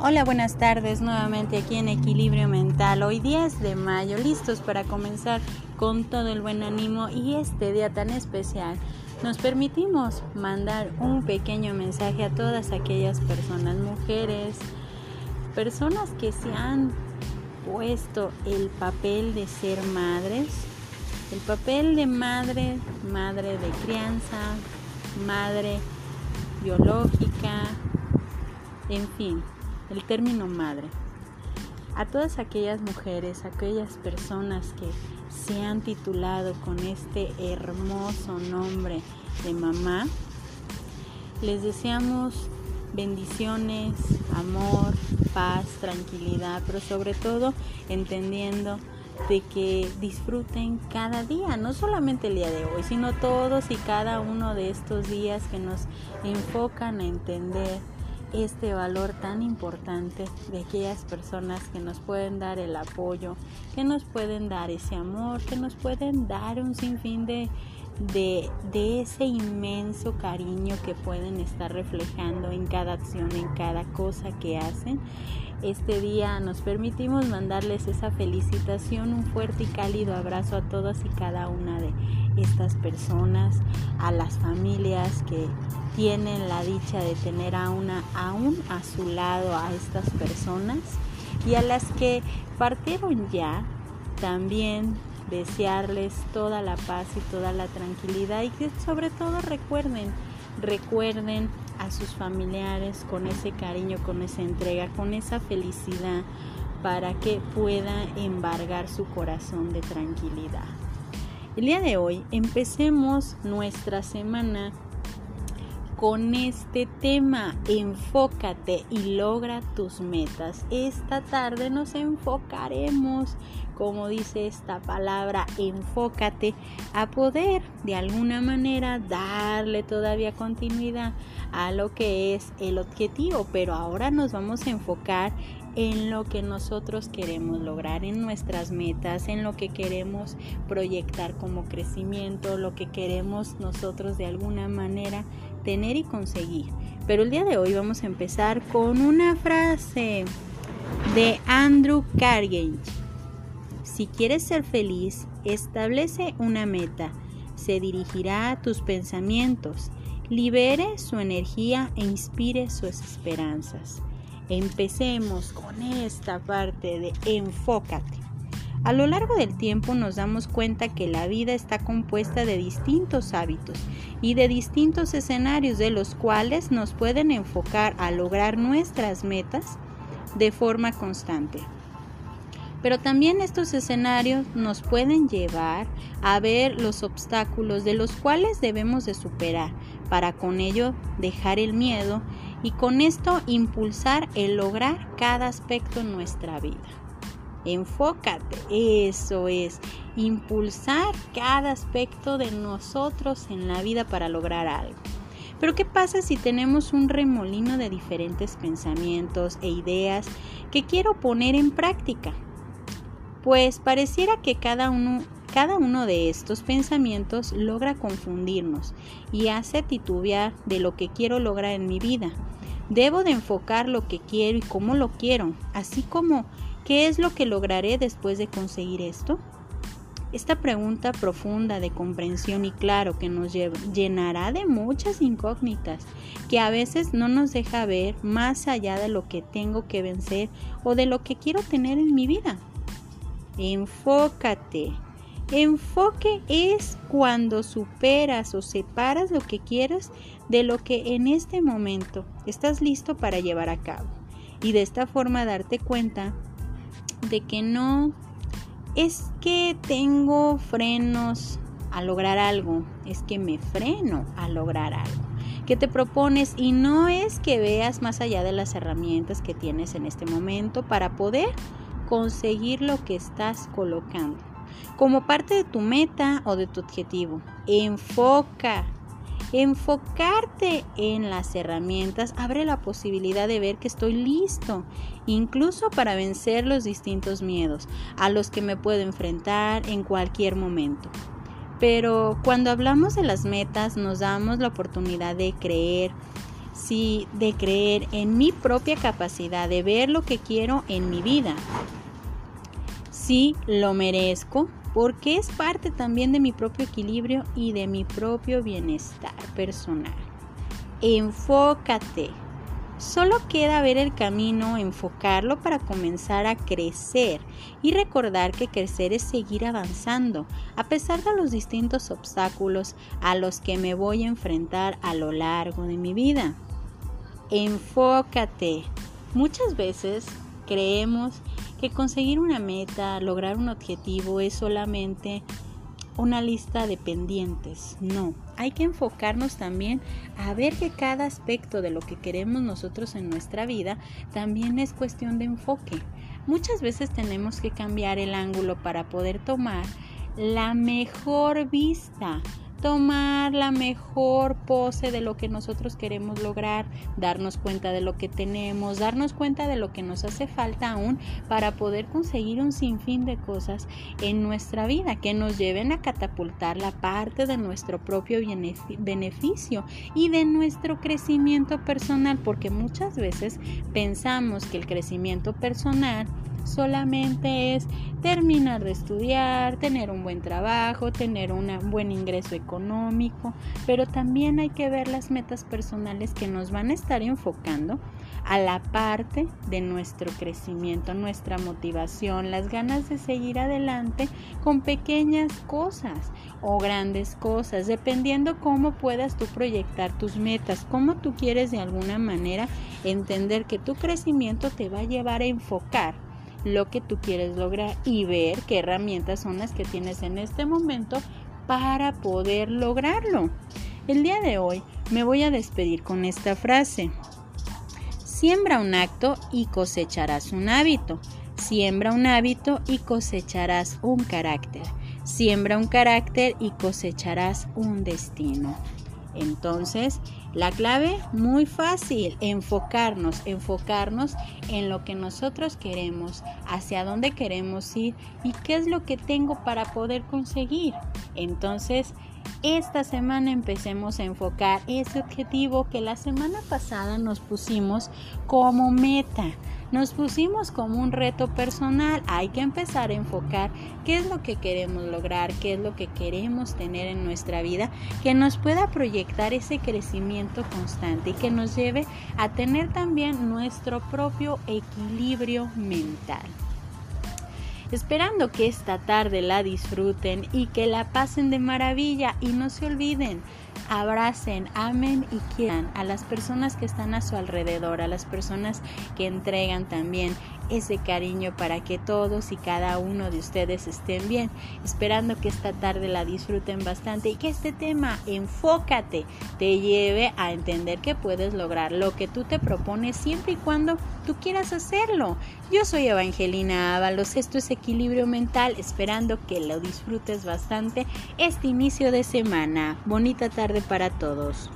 Hola, buenas tardes nuevamente aquí en Equilibrio Mental. Hoy 10 de mayo, listos para comenzar con todo el buen ánimo y este día tan especial. Nos permitimos mandar un pequeño mensaje a todas aquellas personas, mujeres, personas que se han puesto el papel de ser madres, el papel de madre, madre de crianza, madre biológica, en fin el término madre. A todas aquellas mujeres, aquellas personas que se han titulado con este hermoso nombre de mamá, les deseamos bendiciones, amor, paz, tranquilidad, pero sobre todo entendiendo de que disfruten cada día, no solamente el día de hoy, sino todos y cada uno de estos días que nos enfocan a entender este valor tan importante de aquellas personas que nos pueden dar el apoyo, que nos pueden dar ese amor, que nos pueden dar un sinfín de, de, de, ese inmenso cariño que pueden estar reflejando en cada acción, en cada cosa que hacen. Este día nos permitimos mandarles esa felicitación, un fuerte y cálido abrazo a todas y cada una de estas personas, a las familias que tienen la dicha de tener a una, aún a su lado a estas personas y a las que partieron ya, también desearles toda la paz y toda la tranquilidad y que sobre todo recuerden, recuerden a sus familiares con ese cariño, con esa entrega, con esa felicidad para que pueda embargar su corazón de tranquilidad. El día de hoy empecemos nuestra semana con este tema. Enfócate y logra tus metas. Esta tarde nos enfocaremos, como dice esta palabra, enfócate, a poder de alguna manera darle todavía continuidad a lo que es el objetivo. Pero ahora nos vamos a enfocar en lo que nosotros queremos lograr, en nuestras metas, en lo que queremos proyectar como crecimiento, lo que queremos nosotros de alguna manera tener y conseguir. Pero el día de hoy vamos a empezar con una frase de Andrew Carnegie. Si quieres ser feliz, establece una meta. Se dirigirá a tus pensamientos, libere su energía e inspire sus esperanzas. Empecemos con esta parte de enfócate. A lo largo del tiempo nos damos cuenta que la vida está compuesta de distintos hábitos y de distintos escenarios de los cuales nos pueden enfocar a lograr nuestras metas de forma constante. Pero también estos escenarios nos pueden llevar a ver los obstáculos de los cuales debemos de superar para con ello dejar el miedo y con esto impulsar el lograr cada aspecto en nuestra vida. Enfócate, eso es, impulsar cada aspecto de nosotros en la vida para lograr algo. Pero ¿qué pasa si tenemos un remolino de diferentes pensamientos e ideas que quiero poner en práctica? Pues pareciera que cada uno, cada uno de estos pensamientos logra confundirnos y hace titubear de lo que quiero lograr en mi vida. Debo de enfocar lo que quiero y cómo lo quiero, así como qué es lo que lograré después de conseguir esto. Esta pregunta profunda de comprensión y claro que nos llenará de muchas incógnitas que a veces no nos deja ver más allá de lo que tengo que vencer o de lo que quiero tener en mi vida. Enfócate. Enfoque es cuando superas o separas lo que quieres de lo que en este momento estás listo para llevar a cabo. Y de esta forma darte cuenta de que no es que tengo frenos a lograr algo, es que me freno a lograr algo que te propones y no es que veas más allá de las herramientas que tienes en este momento para poder conseguir lo que estás colocando como parte de tu meta o de tu objetivo. Enfoca. Enfocarte en las herramientas abre la posibilidad de ver que estoy listo, incluso para vencer los distintos miedos a los que me puedo enfrentar en cualquier momento. Pero cuando hablamos de las metas nos damos la oportunidad de creer sí, de creer en mi propia capacidad de ver lo que quiero en mi vida. Sí, lo merezco porque es parte también de mi propio equilibrio y de mi propio bienestar personal. Enfócate. Solo queda ver el camino, enfocarlo para comenzar a crecer y recordar que crecer es seguir avanzando a pesar de los distintos obstáculos a los que me voy a enfrentar a lo largo de mi vida. Enfócate. Muchas veces creemos que conseguir una meta, lograr un objetivo es solamente una lista de pendientes. No, hay que enfocarnos también a ver que cada aspecto de lo que queremos nosotros en nuestra vida también es cuestión de enfoque. Muchas veces tenemos que cambiar el ángulo para poder tomar la mejor vista tomar la mejor pose de lo que nosotros queremos lograr, darnos cuenta de lo que tenemos, darnos cuenta de lo que nos hace falta aún para poder conseguir un sinfín de cosas en nuestra vida que nos lleven a catapultar la parte de nuestro propio beneficio y de nuestro crecimiento personal, porque muchas veces pensamos que el crecimiento personal solamente es terminar de estudiar, tener un buen trabajo, tener un buen ingreso económico, pero también hay que ver las metas personales que nos van a estar enfocando a la parte de nuestro crecimiento, nuestra motivación, las ganas de seguir adelante con pequeñas cosas o grandes cosas, dependiendo cómo puedas tú proyectar tus metas, cómo tú quieres de alguna manera entender que tu crecimiento te va a llevar a enfocar lo que tú quieres lograr y ver qué herramientas son las que tienes en este momento para poder lograrlo. El día de hoy me voy a despedir con esta frase. Siembra un acto y cosecharás un hábito. Siembra un hábito y cosecharás un carácter. Siembra un carácter y cosecharás un destino. Entonces, la clave, muy fácil, enfocarnos, enfocarnos en lo que nosotros queremos, hacia dónde queremos ir y qué es lo que tengo para poder conseguir. Entonces, esta semana empecemos a enfocar ese objetivo que la semana pasada nos pusimos como meta. Nos pusimos como un reto personal, hay que empezar a enfocar qué es lo que queremos lograr, qué es lo que queremos tener en nuestra vida, que nos pueda proyectar ese crecimiento constante y que nos lleve a tener también nuestro propio equilibrio mental esperando que esta tarde la disfruten y que la pasen de maravilla y no se olviden, abracen, amen y quieran a las personas que están a su alrededor, a las personas que entregan también ese cariño para que todos y cada uno de ustedes estén bien, esperando que esta tarde la disfruten bastante y que este tema, enfócate, te lleve a entender que puedes lograr lo que tú te propones siempre y cuando tú quieras hacerlo. Yo soy Evangelina Ábalos, esto es Equilibrio Mental, esperando que lo disfrutes bastante este inicio de semana. Bonita tarde para todos.